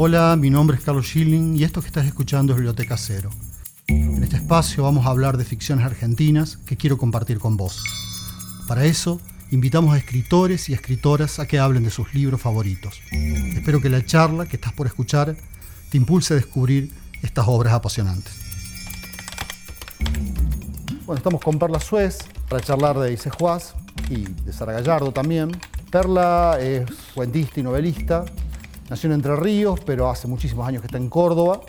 Hola, mi nombre es Carlos Schilling y esto que estás escuchando es Biblioteca Cero. En este espacio vamos a hablar de ficciones argentinas que quiero compartir con vos. Para eso, invitamos a escritores y escritoras a que hablen de sus libros favoritos. Espero que la charla que estás por escuchar te impulse a descubrir estas obras apasionantes. Bueno, estamos con Perla Suez para charlar de Ice Juaz y de Sara Gallardo también. Perla es cuentista y novelista. Nació en Entre Ríos, pero hace muchísimos años que está en Córdoba.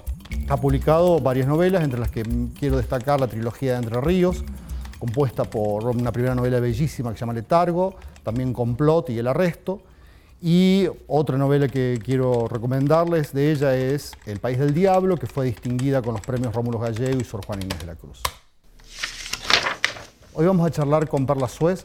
Ha publicado varias novelas, entre las que quiero destacar la trilogía de Entre Ríos, compuesta por una primera novela bellísima que se llama Letargo, también Complot y El Arresto. Y otra novela que quiero recomendarles de ella es El País del Diablo, que fue distinguida con los premios Rómulo Gallego y Sor Juan Inés de la Cruz. Hoy vamos a charlar con Perla Suez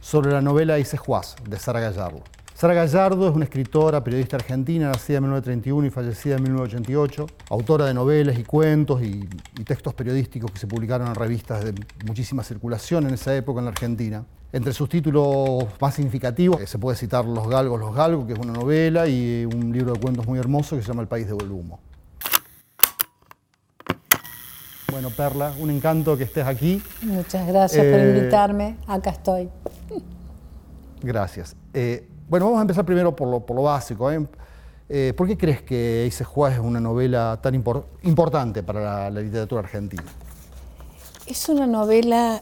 sobre la novela Ice Juaz, de Sara Gallardo. Sara Gallardo es una escritora, periodista argentina, nacida en 1931 y fallecida en 1988, autora de novelas y cuentos y, textos periodísticos que se publicaron en revistas de muchísima circulación en esa época en la Argentina. Entre sus títulos más significativos eh, se puede citar Los Galgos, Los Galgos, que es una novela, y un libro de cuentos muy hermoso que se llama El País de Humo. Bueno, Perla, un encanto que estés aquí. Muchas gracias por eh, invitarme. Acá estoy. Gracias. Eh, bueno, vamos a empezar primero por lo, básico. ¿eh? ¿eh? ¿Por qué crees que Ace Juárez es una novela tan importante para la, literatura argentina? Es una novela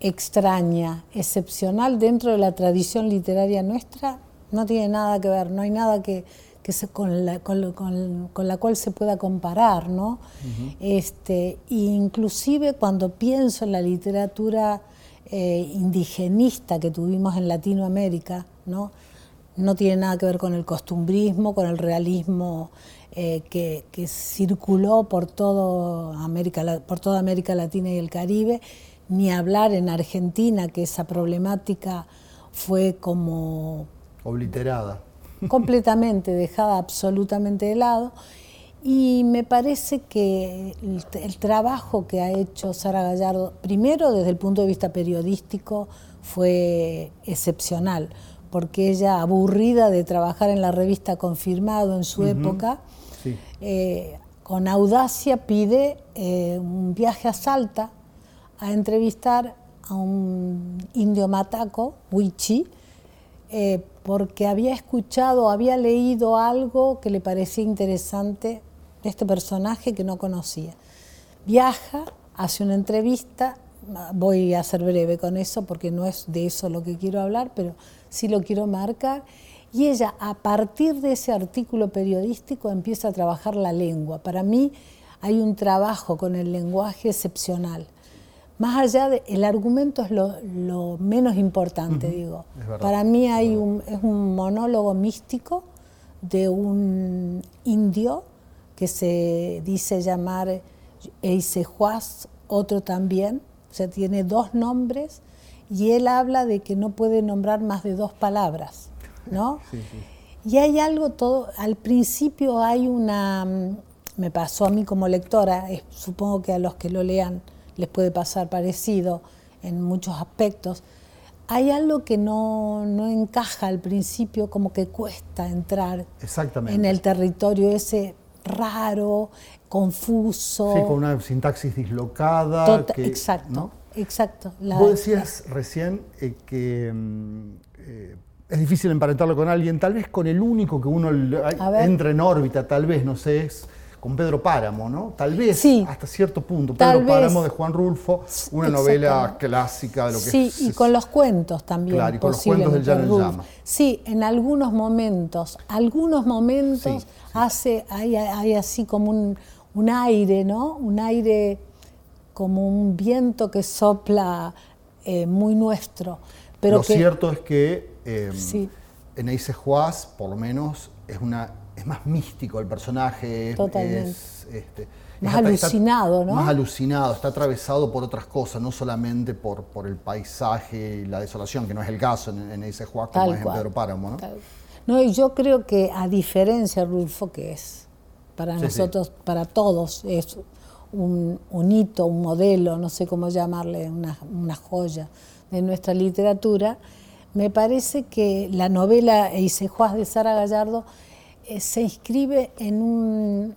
extraña, excepcional dentro de la tradición literaria nuestra. No tiene nada que ver, no hay nada que, con, la, cual se pueda comparar, ¿no? este, inclusive cuando pienso en la literatura eh, indigenista que tuvimos en Latinoamérica, ¿no? No tiene nada que ver con el costumbrismo, con el realismo eh, que, circuló por, todo América, por toda América Latina y el Caribe, ni hablar en Argentina, que esa problemática fue como... Obliterada. Completamente, dejada absolutamente de lado. Y me parece que el, el, trabajo que ha hecho Sara Gallardo, primero desde el punto de vista periodístico, fue excepcional porque ella, aburrida de trabajar en la revista Confirmado en su época, eh, con audacia pide eh, un viaje a Salta a entrevistar a un indio mataco, Huichi, eh, porque había escuchado, había leído algo que le parecía interesante de este personaje que no conocía. Viaja, hace una entrevista, voy a ser breve con eso porque no es de eso lo que quiero hablar, pero sí lo quiero marcar. Y ella, a partir de ese artículo periodístico, empieza a trabajar la lengua. Para mí hay un trabajo con el lenguaje excepcional. Más allá del el argumento es lo, menos importante, digo. Para mí hay un, es un monólogo místico de un indio que se dice llamar Eisejuaz, otro también, o sea, tiene dos nombres y él habla de que no puede nombrar más de dos palabras, ¿no? Y hay algo todo, al principio hay una, mm, me pasó a mí como lectora, supongo que a los que lo lean les puede pasar parecido en muchos aspectos, hay algo que no, encaja al principio, como que cuesta entrar en el territorio ese raro, confuso. Sí, con una sintaxis dislocada. exacto. Exacto. Vos decías recién eh, que mm, eh, es difícil emparentarlo con alguien, tal vez con el único que uno entra en órbita, tal vez, no sé, es con Pedro Páramo, ¿no? Tal vez, hasta cierto punto. Pedro Páramo de Juan Rulfo, una novela clásica de lo que sí, Sí, y con los cuentos también. Claro, y con los cuentos del Llano Llama. Sí, en algunos momentos, algunos momentos hace, hay, hay, así como un, un aire, ¿no? Un aire como un viento que sopla eh, muy nuestro. Pero lo cierto es que eh, en Ace Juaz, por lo menos, es, una, es más místico el personaje. Totalmente. Es, este, más alucinado, ¿no? Más alucinado, está atravesado por otras cosas, no solamente por, por el paisaje y la desolación, que no es el caso en, en Juaz como es en Pedro Páramo, ¿no? No, y yo creo que a diferencia, Rulfo, que es para nosotros, para todos, es un, hito, un modelo, no sé cómo llamarle, una, joya de nuestra literatura, me parece que la novela Eisejuaz de Sara Gallardo eh, se inscribe en un,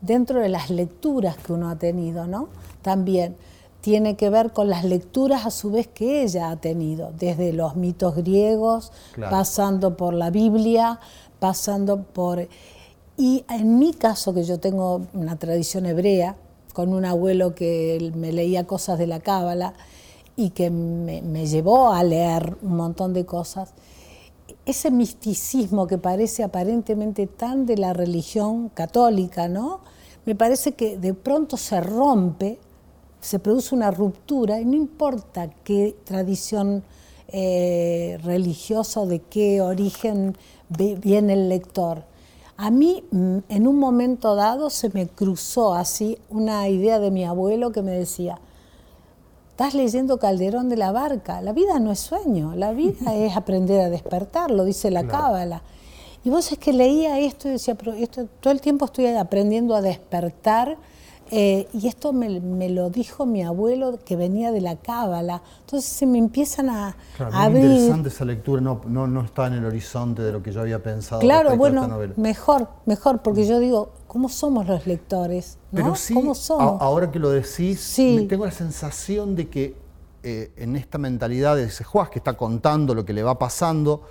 dentro de las lecturas que uno ha tenido, ¿no? También tiene que ver con las lecturas a su vez que ella ha tenido, desde los mitos griegos, pasando por la Biblia, pasando por... Y en mi caso, que yo tengo una tradición hebrea, con un abuelo que me leía cosas de la Cábala y que me, llevó a leer un montón de cosas, ese misticismo que parece aparentemente tan de la religión católica, ¿no? Me parece que de pronto se rompe, se produce una ruptura y no importa qué tradición eh, religiosa o de qué origen viene el lector. A mí mm, en un momento dado se me cruzó así una idea de mi abuelo que me decía, Estás leyendo Calderón de la Barca. La vida no es sueño, la vida es aprender a despertar, lo dice la Cábala. Y vos es que leía esto y decía, pero esto, todo el tiempo estoy aprendiendo a despertar. Eh, y esto me, lo dijo mi abuelo que venía de la Cábala. Entonces se me empiezan a, claro, abrir. interesante esa lectura, no, no, no, está en el horizonte de lo que yo había pensado. Claro, bueno, mejor, mejor, porque yo digo, ¿Cómo somos los lectores? Pero sí, ¿Cómo somos? ahora que lo decís, tengo la sensación de que eh, en esta mentalidad de ese Juan que está contando lo que le va pasando,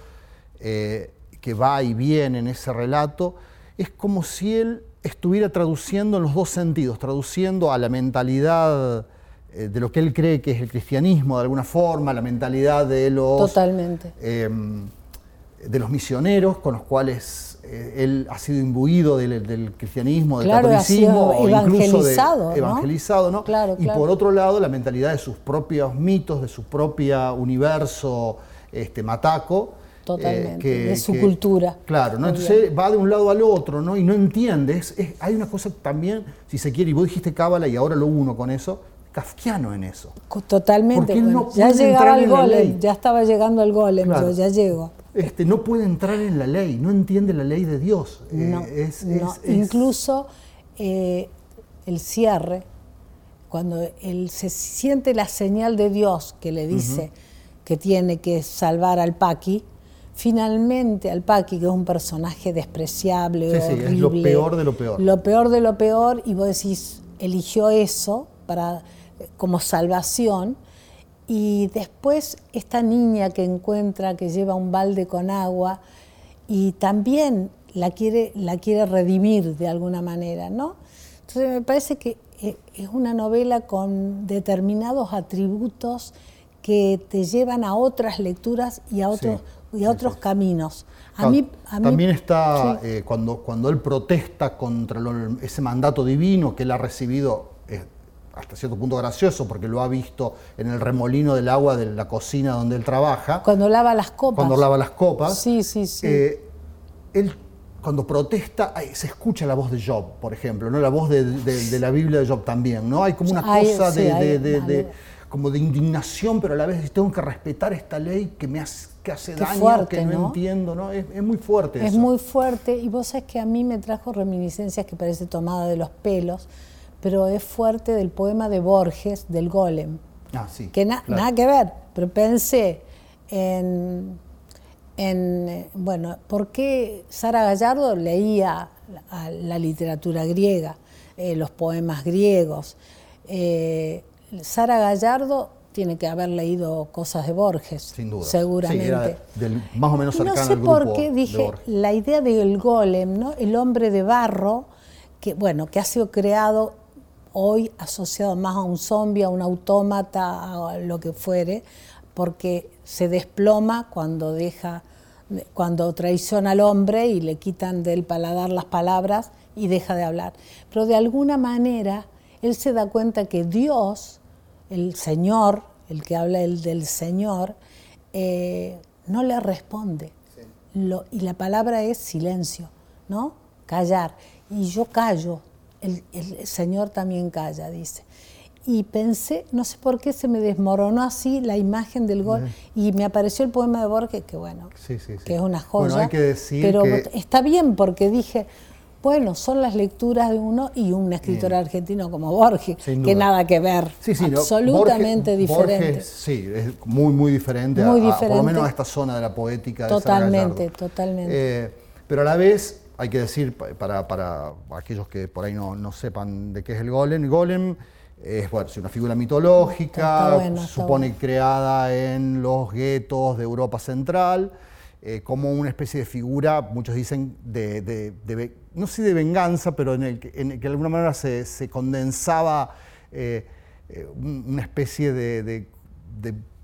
eh, que va y viene en ese relato, es como si él estuviera traduciendo en los dos sentidos, traduciendo a la mentalidad eh, de lo que él cree que es el cristianismo de alguna forma, la mentalidad de los... Totalmente. de los misioneros con los cuales eh, él ha sido imbuido del, cristianismo, del catolicismo, o incluso de, evangelizado, ¿no? y por otro lado, la mentalidad de sus propios mitos, de su propio universo este, mataco. Totalmente, de su cultura. Claro, ¿no? entonces va de un lado al otro, ¿no? Y no entiende. hay una cosa también, si se quiere, y vos dijiste Cábala y ahora lo uno con eso, kafkiano en eso. Totalmente. ya llegaba el golem, ya estaba llegando el golem, ya llego. Este, no puede entrar en la ley, no entiende la ley de Dios. Eh, Incluso eh, el cierre, cuando él se siente la señal de Dios que le dice que tiene que salvar al Paqui, finalmente al Paqui, que es un personaje despreciable, horrible, es lo peor de lo peor. Lo peor de lo peor, y vos decís, eligió eso para, como salvación, y después esta niña que encuentra que lleva un balde con agua y también la quiere, la quiere redimir de alguna manera, ¿no? Entonces me parece que eh, es una novela con determinados atributos que te llevan a otras lecturas y a otros, y a otros caminos. A mí, también está eh, cuando, cuando él protesta contra ese mandato divino que él ha recibido eh, hasta cierto punto gracioso porque lo ha visto en el remolino del agua de la cocina donde él trabaja. Cuando lava las copas. Cuando lava las copas. Sí, sí, sí. Eh, él cuando protesta, se escucha la voz de Job, por ejemplo, ¿no? la voz de, la Biblia de Job también, ¿no? Hay como una cosa de, como de indignación, pero a la vez tengo que respetar esta ley que me hace, que hace daño, que no, entiendo, ¿no? Es, muy fuerte. Es muy fuerte, y vos sabés que a mí me trajo reminiscencias que parece tomada de los pelos, pero es fuerte del poema de Borges, del Golem. Ah, sí. Que nada que ver, pero pensé en, en, bueno, ¿por qué Sara Gallardo leía la, literatura griega, eh, los poemas griegos? Eh, Sara Gallardo tiene que haber leído cosas de Borges, Sin duda. seguramente. más o menos cercano no sé por qué dije la idea del golem, ¿no? El hombre de barro que bueno, que ha sido creado hoy asociado más a un zombie, a un autómata, a lo que fuere, porque se desploma cuando deja, cuando traiciona al hombre y le quitan del paladar las palabras y deja de hablar. Pero de alguna manera él se da cuenta que Dios, el Señor, el que habla el del Señor, eh, no le responde. y la palabra es silencio, ¿no? Callar. Y yo callo, el, Señor también calla, dice. Y pensé, no sé por qué se me desmoronó así la imagen del gol y me apareció el poema de Borges, que bueno, que es una joya. pero está bien porque dije, bueno, son las lecturas de uno y un escritor argentino como Borges, que nada que ver, absolutamente diferente. sí, es muy, muy diferente, muy diferente. por lo menos a esta zona de la poética. Totalmente, totalmente. Eh, pero a la vez hay que decir, para, para aquellos que por ahí no, no, sepan de qué es el golem, el golem es bueno, una figura mitológica, supone creada en los guetos de Europa Central, eh, como una especie de figura, muchos dicen, de, no sé de venganza, pero en el, en el que de alguna manera se, se condensaba eh, eh, una especie de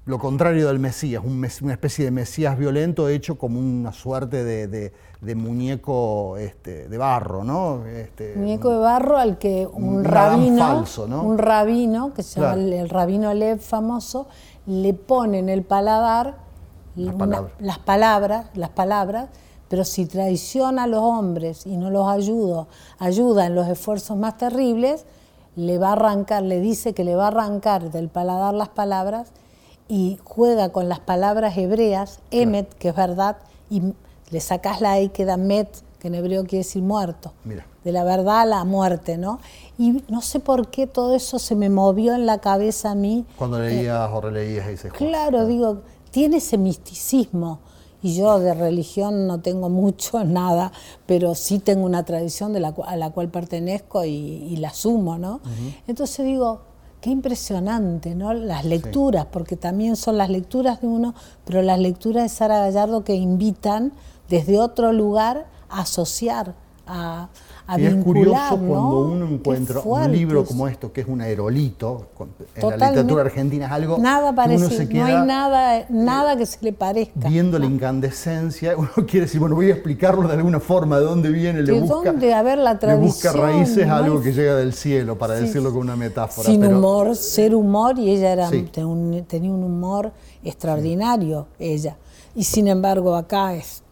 lo contrario del Mesías, una especie de Mesías violento hecho como una suerte de, muñeco este, de barro, ¿no? Este, muñeco de barro al que un, rabino, un rabino, que se llama el, rabino Lev famoso, le pone en el paladar las, palabras. las palabras, pero si traiciona a los hombres y no los ayuda, ayuda en los esfuerzos más terribles, le va a arrancar, le dice que le va a arrancar del paladar las palabras y juega con las palabras hebreas, emet, que es verdad, y le sacás la E y queda met, que en hebreo quiere decir muerto. De la verdad a la muerte, ¿no? Y no sé por qué todo eso se me movió en la cabeza a mí. Cuando leías o releías ese juego. Claro, digo, tiene ese misticismo. Y yo de religión no tengo mucho, nada, pero sí tengo una tradición de la, a la cual pertenezco y, la asumo, ¿no? Entonces digo, Qué impresionante, ¿no? Las lecturas, porque también son las lecturas de uno, pero las lecturas de Sara Gallardo que invitan desde otro lugar a asociar, a, y es curioso cuando uno encuentra un libro como esto, que es un aerolito, en la literatura argentina es algo nada parecido, no hay nada, nada que se le parezca. Viendo la incandescencia, uno quiere decir, bueno, voy a explicarlo de alguna forma, de dónde viene, le busca, dónde haber la tradición, busca raíces algo que llega del cielo, para decirlo con una metáfora. Sin humor, ser humor, y ella era, tenía un humor extraordinario, ella. Y sin embargo acá es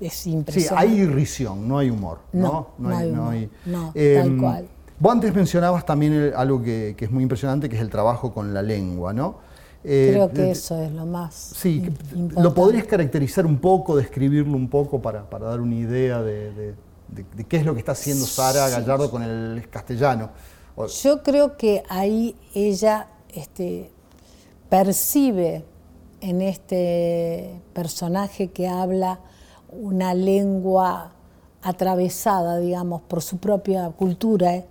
es impresionante. Sí, hay irrisión, no hay humor. No, no, hay, humor. no, tal em, cual. Vos antes mencionabas también algo que, es muy impresionante, que es el trabajo con la lengua, ¿no? Eh, Creo que eso es lo más Sí, ¿lo podrías caracterizar un poco, describirlo un poco para, dar una idea de, qué es lo que está haciendo Sara Gallardo con el castellano? Yo creo que ahí ella este, percibe en este personaje que habla una lengua atravesada, digamos, por su propia cultura, ¿eh?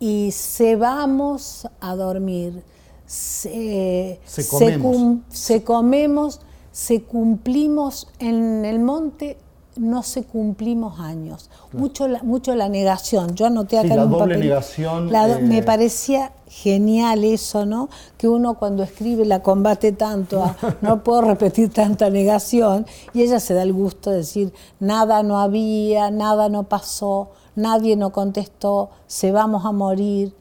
y se vamos a dormir, se, comemos. se, cumplimos en el monte, no se cumplimos años. Mucho, la, mucho la negación. Yo anoté acá la un doble negación. Me eh, parecía genial eso, ¿no? Que uno cuando escribe la combate tanto, no puedo repetir tanta negación, y ella se da el gusto de decir, nada no había, nada no pasó, nadie no contestó, se vamos a morir.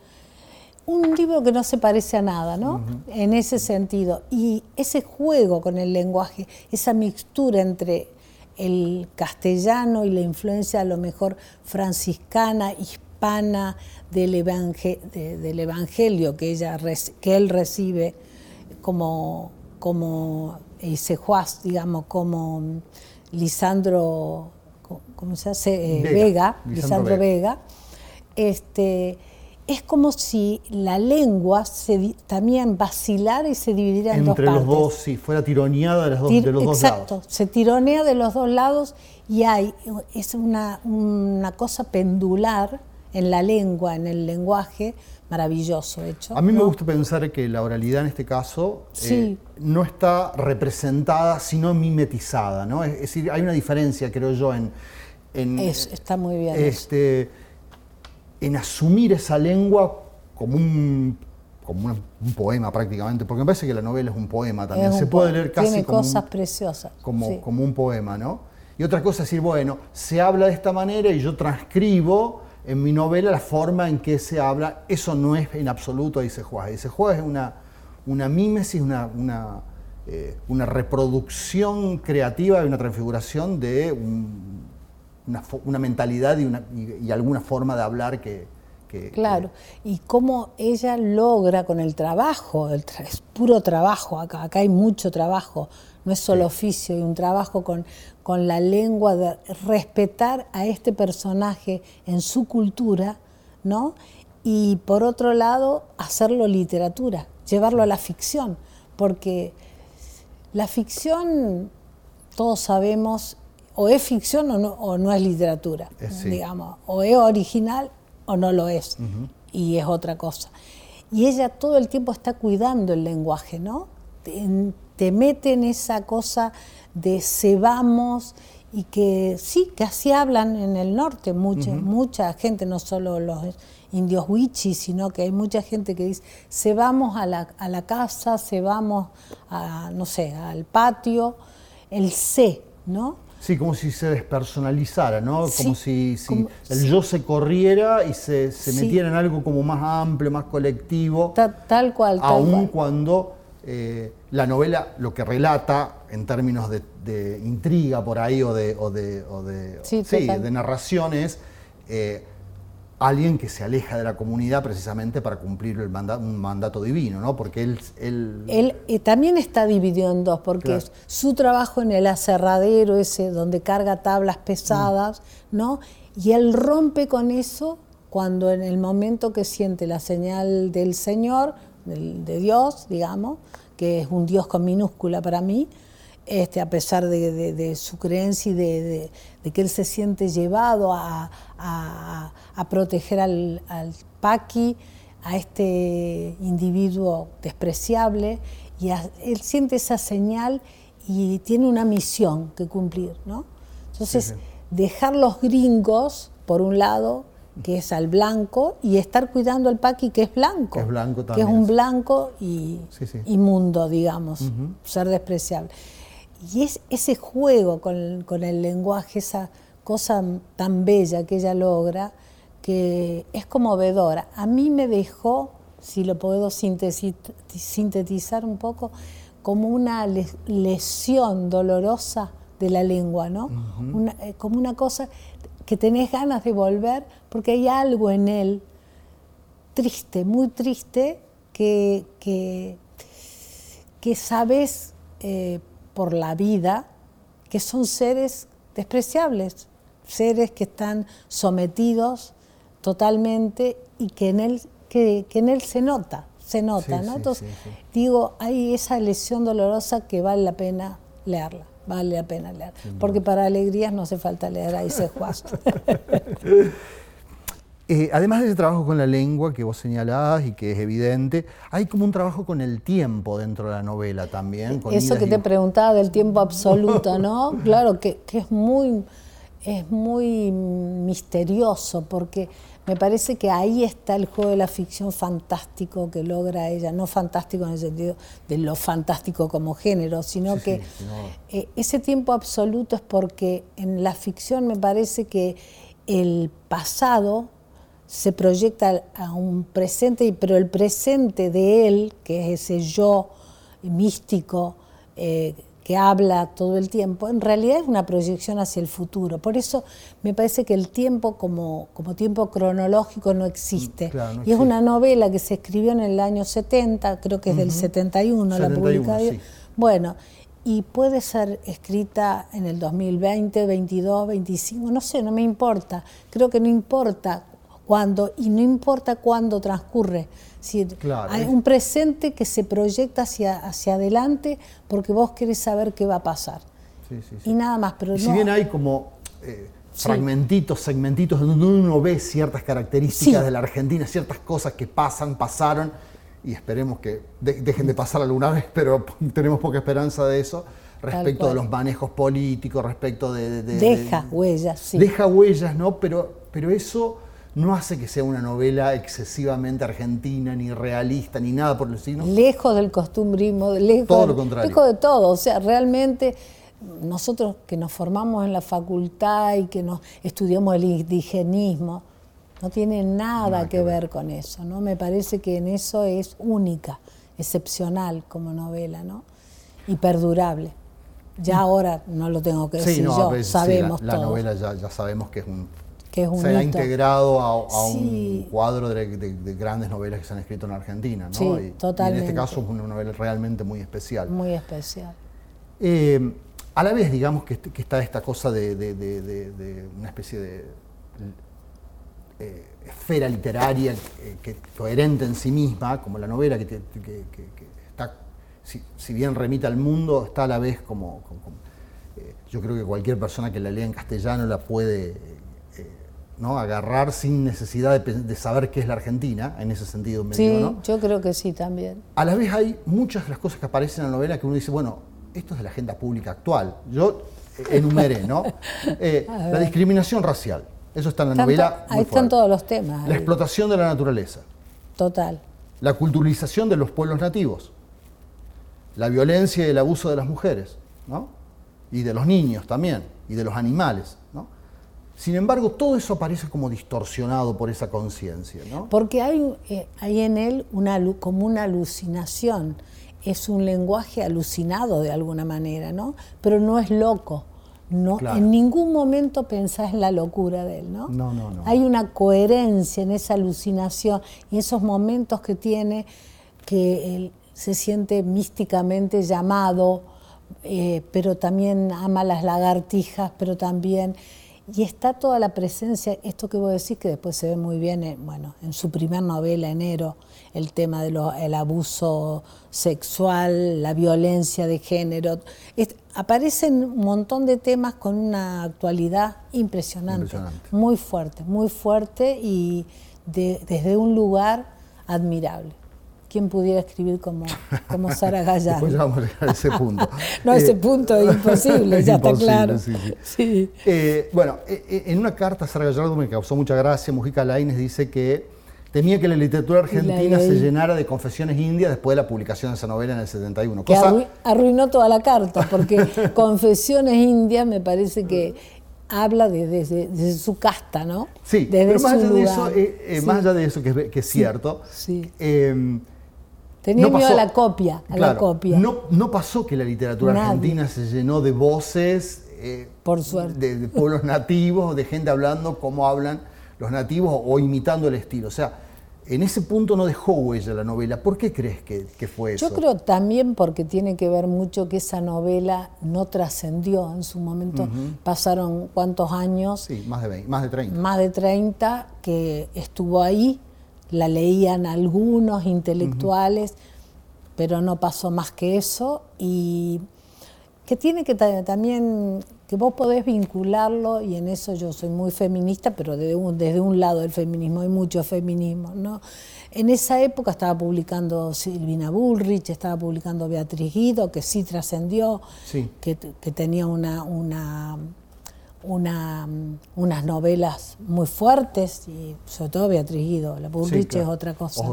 Un libro que no se parece a nada, ¿no? En ese sentido. Y ese juego con el lenguaje, esa mixtura entre el castellano y la influencia a lo mejor franciscana, hispana, del, del Evangelio que, ella, que él recibe como, como Isejuaz, digamos, como Lisandro, ¿cómo se hace? Eh, Vega, Lisandro, Vega. Este, es como si la lengua se, también vacilara y se dividiera en dos partes. Entre los dos, sí, fuera tironeada de los, dos, de los dos lados. Exacto, se tironea de los dos lados y hay, es una, una cosa pendular en la lengua, en el lenguaje, maravilloso hecho. A mí me gusta pensar que la oralidad en este caso eh, no está representada, sino mimetizada, ¿no? Es, decir, hay una diferencia, creo yo, en... está muy bien. Este, en asumir esa lengua como un como un, poema prácticamente, porque me parece que la novela es un poema también. Se puede leer casi Tiene como cosas preciosas. Como, como un poema, ¿no? Y otra cosa es decir, bueno, se habla de esta manera y yo transcribo en mi novela la forma en que se habla, eso no es en absoluto juega. Ahí se juega es una, una mímesis, una, una, eh, una reproducción creativa y una transfiguración de una, una, mentalidad y, una, y, alguna forma de hablar que, claro, y cómo ella logra con el trabajo, el es puro trabajo acá, acá hay mucho trabajo, no es solo oficio, y un trabajo con, con la lengua, de respetar a este personaje en su cultura, ¿no? Y por otro lado, hacerlo literatura, llevarlo a la ficción, porque la ficción, todos sabemos, o es ficción o no, o no es literatura, digamos, o es original o no lo es, y es otra cosa. Y ella todo el tiempo está cuidando el lenguaje, ¿no? Te, mete en esa cosa de se vamos y que sí, que así hablan en el norte. Mucha, mucha gente, no solo los indios wichis, sino que hay mucha gente que dice, se vamos a la, a la casa, se vamos a, no sé, al patio, el se, ¿no? Sí, como si se despersonalizara, ¿no? como si, el yo se corriera y se, metiera en algo como más amplio, más colectivo. tal cual. Tal aun cuando eh, la novela lo que relata en términos de, intriga por ahí o de, o de, o de, sí, de narraciones, eh, alguien que se aleja de la comunidad precisamente para cumplir el un mandato divino, ¿no? Porque él... Él, eh, también está dividido en dos, porque su trabajo en el aserradero ese donde carga tablas pesadas, ¿no? Y él rompe con eso cuando en el momento que siente la señal del Señor, de Dios, digamos, que es un Dios con minúscula para mí, este, a pesar de, su creencia y de, que él se siente llevado a, proteger al, Paqui, a este individuo despreciable, y él siente esa señal y tiene una misión que cumplir. ¿no? Entonces, dejar los gringos, por un lado, que es al blanco, y estar cuidando al paqui que es blanco. Que es blanco Que es un blanco y inmundo, digamos, ser despreciable. Y es ese juego con, el lenguaje, esa cosa tan bella que ella logra, que es conmovedora. A mí me dejó, si lo puedo sintetizar un poco, como una lesión dolorosa de la lengua, ¿no? Eh, como una cosa que tenés ganas de volver porque hay algo en él triste, muy triste, que, que, sabes eh, por la vida, que son seres despreciables, seres que están sometidos totalmente y que en él, que, en él se nota, se nota, ¿no? Entonces, digo, hay esa lesión dolorosa que vale la pena leerla, vale la pena leer, porque para alegrías no hace falta leer a ese Juan. Eh, además de ese trabajo con la lengua que vos señalás y que es evidente, hay como un trabajo con el tiempo dentro de la novela también. Eso que te preguntaba del tiempo absoluto, ¿no? claro, que, es, muy, es muy misterioso porque me parece que ahí está el juego de la ficción fantástico que logra ella, no fantástico en el sentido de lo fantástico como género, sino que eh, ese tiempo absoluto es porque en la ficción me parece que el pasado se proyecta a un presente, pero el presente de él, que es ese yo místico eh, que habla todo el tiempo, en realidad es una proyección hacia el futuro. Por eso me parece que el tiempo como, como tiempo cronológico no existe. y es una novela que se escribió en el año 70, creo que es del 71, la publicada. Bueno, y puede ser escrita en el 2020, 22, 25, no sé, no me importa. Creo que no importa cuando, y no importa cuándo transcurre. Si hay un presente que se proyecta hacia, hacia adelante porque vos querés saber qué va a pasar. y nada más. Pero si bien hay como eh, fragmentitos, segmentitos donde uno ve ciertas características de la Argentina, ciertas cosas que pasan, pasaron, y esperemos que dejen de pasar alguna vez, pero tenemos poca esperanza de eso respecto de los manejos políticos, respecto de... deja huellas, sí. Deja huellas, ¿no? Pero, pero eso no hace que sea una novela excesivamente argentina, ni realista, ni nada por el signo. Lejos del costumbrismo, lejos, todo lo contrario. lejos de todo. O sea, realmente nosotros que nos formamos en la facultad y que nos estudiamos el indigenismo, no tiene nada, que, ver. con eso, ¿no? Me parece que en eso es única, excepcional como novela, ¿no? Y perdurable. Ya ahora no lo tengo que decir yo, sabemos la, la novela ya, ya sabemos que es un se ha integrado a, un cuadro de, grandes novelas que se han escrito en Argentina. ¿no? Sí, y, totalmente. en este caso es una novela realmente muy especial. Muy especial. Eh, a la vez, digamos que, está esta cosa de, una especie de eh, esfera literaria eh, que, coherente en sí misma, como la novela que, está, si, bien remita al mundo, está a la vez como eh, yo creo que cualquier persona que la lea en castellano la puede ¿no? agarrar sin necesidad de, saber qué es la Argentina, en ese sentido. sí, yo creo que sí también. A la vez hay muchas de las cosas que aparecen en la novela que uno dice, bueno, esto es de la agenda pública actual. Yo enumeré, ¿no? la discriminación racial. Eso está en la novela. ahí están todos los temas. La explotación de la naturaleza. Total. La culturalización de los pueblos nativos. La violencia y el abuso de las mujeres, ¿no? Y de los niños también, y de los animales, ¿no? Sin embargo, todo eso aparece como distorsionado por esa conciencia, ¿no? Porque hay, eh, hay en él una, como una alucinación. Es un lenguaje alucinado de alguna manera, ¿no? Pero no es loco no, En ningún momento pensás en la locura de él, ¿no? No, no, no. Hay una coherencia en esa alucinación y esos momentos que tiene que él se siente místicamente llamado, eh, pero también ama las lagartijas, pero también y está toda la presencia, esto que vos decís, que después se ve muy bien en, bueno, en su primer novela, Enero, el tema del abuso sexual, la violencia de género. aparecen un montón de temas con una actualidad impresionante, muy fuerte, muy fuerte y desde un lugar admirable quién pudiera escribir como, como Sara Gallardo. Después vamos a llegar a ese punto. no, ese eh, punto es imposible, ya está claro. Sí, eh, bueno, eh, en una carta Sara Gallardo me causó mucha gracia, Mujica Laines dice que temía que la literatura argentina se llenara de confesiones indias después de la publicación de esa novela en el 71. Que arruinó toda la carta, porque confesiones indias me parece que habla desde, su casta, ¿no? Sí, pero más allá, de eso, más allá de eso, que es, cierto, sí. Tenía miedo a la copia, a la copia. No, no pasó que la literatura argentina se llenó de voces eh, Por suerte. De, pueblos nativos, de gente hablando como hablan los nativos o imitando el estilo. O sea, en ese punto no dejó huella la novela. ¿Por qué crees que, fue eso? Yo creo también porque tiene que ver mucho que esa novela no trascendió en su momento. Pasaron cuántos años. Sí, más de, 20, más de 30. Más de 30 que estuvo ahí la leían algunos intelectuales, pero no pasó más que eso, y que tiene que también, que vos podés vincularlo, y en eso yo soy muy feminista, pero desde un, desde un lado del feminismo, hay mucho feminismo, ¿no? En esa época estaba publicando Silvina Bullrich, estaba publicando Beatriz Guido, que sí trascendió, que, que, tenía una, una una, unas novelas muy fuertes, y sobre todo Beatriz Guido, la Bullrich es otra cosa.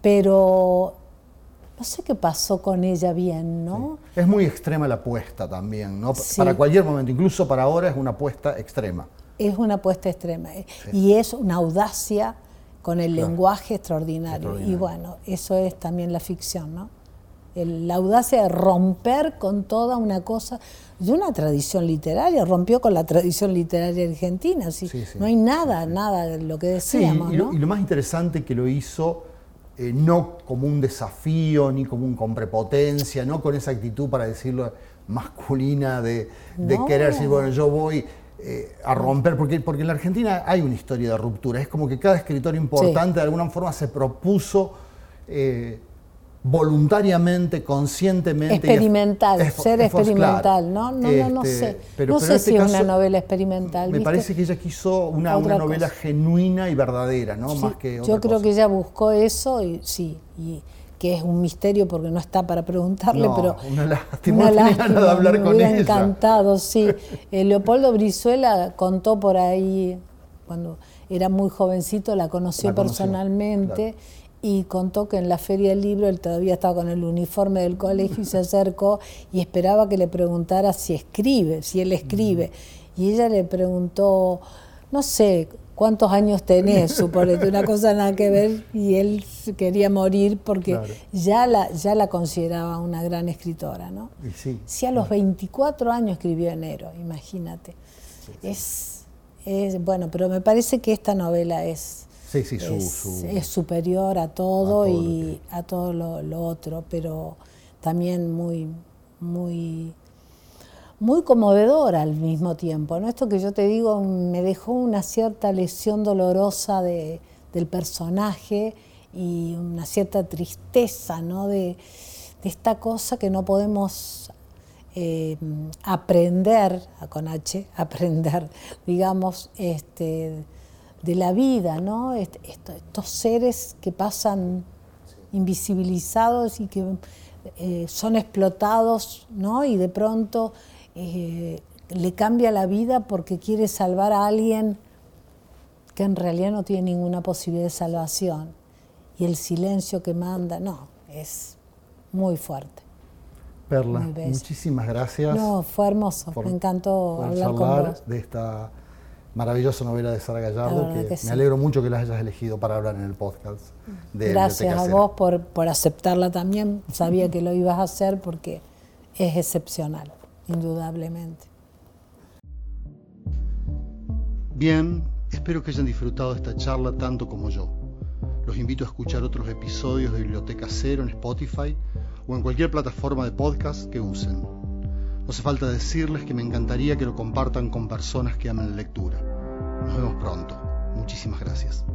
Pero no sé qué pasó con ella bien, ¿no? Es muy extrema la apuesta también, ¿no? Para cualquier momento, incluso para ahora es una apuesta extrema. Es una apuesta extrema. Eh, y es una audacia con el lenguaje extraordinario. Y bueno, eso es también la ficción, ¿no? La audacia de romper con toda una cosa de una tradición literaria, rompió con la tradición literaria argentina, así, no hay nada, nada de lo que decíamos. y, lo, más interesante que lo hizo eh, no como un desafío, ni como un con prepotencia, no con esa actitud, para decirlo, masculina de, querer decir, bueno, yo voy eh, a romper, porque, porque en la Argentina hay una historia de ruptura, es como que cada escritor importante de alguna forma se propuso... Eh, voluntariamente, conscientemente. Experimental, ser experimental, ¿no? No, no, no este, sé. no sé este si es una novela experimental. Me parece que ella quiso una, novela genuina y verdadera, ¿no? Más que Yo creo que ella buscó eso y sí, y que es un misterio porque no está para preguntarle, pero. Una lástima, una de hablar me con ella. encantado, sí. Eh, Leopoldo Brizuela contó por ahí, cuando era muy jovencito, la conoció, personalmente y contó que en la feria del libro él todavía estaba con el uniforme del colegio y se acercó y esperaba que le preguntara si escribe, si él escribe. Y ella le preguntó, no sé, ¿cuántos años tenés? Suponete, una cosa nada que ver, y él quería morir porque ya, la, ya la consideraba una gran escritora, ¿no? Sí, si a los 24 años escribió Enero, imagínate. Es, es, bueno, pero me parece que esta novela es Sí, sí, su, es, superior a todo, y a todo lo, otro, pero también muy, muy, muy conmovedora al mismo tiempo. ¿no? Esto que yo te digo me dejó una cierta lesión dolorosa de, del personaje y una cierta tristeza ¿no? de, esta cosa que no podemos eh, aprender, con H, aprender, digamos, este, de la vida, ¿no? estos seres que pasan invisibilizados y que eh, son explotados, ¿no? Y de pronto eh, le cambia la vida porque quiere salvar a alguien que en realidad no tiene ninguna posibilidad de salvación. Y el silencio que manda, no, es muy fuerte. Perla, muchísimas gracias. No, fue hermoso, me encantó hablar con vos. de esta maravillosa novela de Sara Gallardo, que, me alegro mucho que la hayas elegido para hablar en el podcast. Gracias a vos por, por aceptarla también, sabía que lo ibas a hacer porque es excepcional, indudablemente. Bien, espero que hayan disfrutado de esta charla tanto como yo. Los invito a escuchar otros episodios de Biblioteca Cero en Spotify o en cualquier plataforma de podcast que usen. No hace falta decirles que me encantaría que lo compartan con personas que amen la lectura. Nos vemos pronto. Muchísimas gracias.